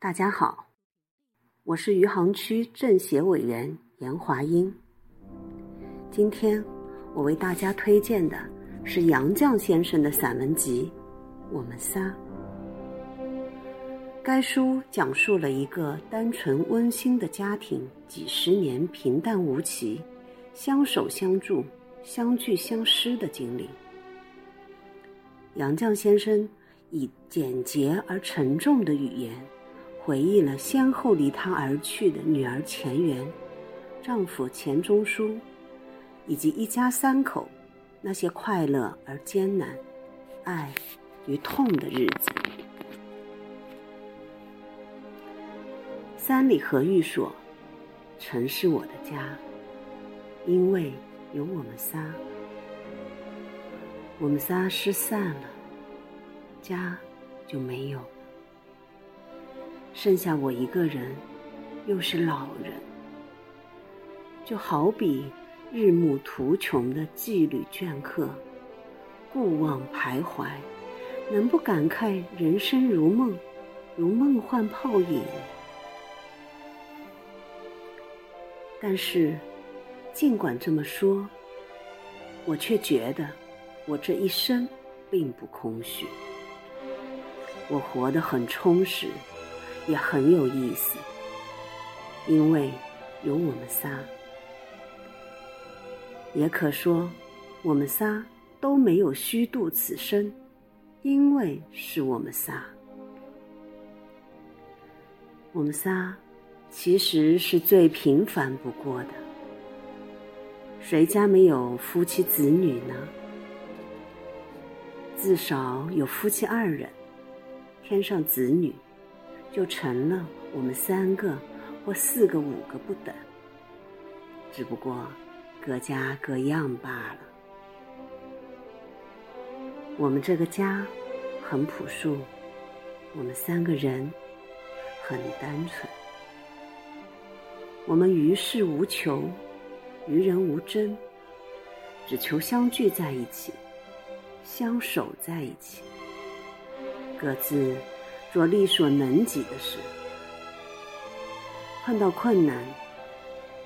大家好，我是余杭区政协委员严华英。今天我为大家推荐的是杨绛先生的散文集《我们仨》。该书讲述了一个单纯温馨的家庭几十年平淡无奇、相守相助、相聚相失的经历。杨绛先生以简洁而沉重的语言，回忆了先后离他而去的女儿钱媛、丈夫钱钟书，以及一家三口那些快乐而艰难、爱与痛的日子。三里河玉所曾是我的家，因为有我们仨。”我们仨失散了，家就没有，剩下我一个人，又是老人，就好比日暮途穷的羁旅倦客，故望徘徊，能不感慨人生如梦，如梦幻泡影？但是，尽管这么说，我却觉得。我这一生并不空虚，我活得很充实，也很有意思，因为有我们仨。也可说，我们仨都没有虚度此生，因为是我们仨。我们仨其实是最平凡不过的，谁家没有夫妻子女呢？至少有夫妻二人，添上子女，就成了我们三个或四个、五个不等。只不过各家各样罢了。我们这个家很朴素，我们三个人很单纯。我们于事无求，于人无争，只求相聚在一起。相守在一起，各自做力所能及的事。碰到困难，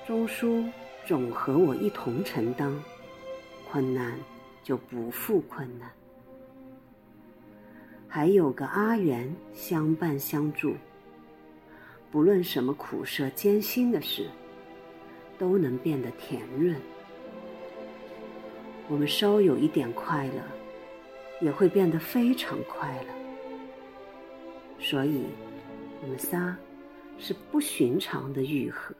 钟书总和我一同承担，困难就不负困难。还有个阿元相伴相助，不论什么苦涩艰辛的事，都能变得甜润。我们稍有一点快乐。也会变得非常快乐，所以，我们仨是不寻常的愈合。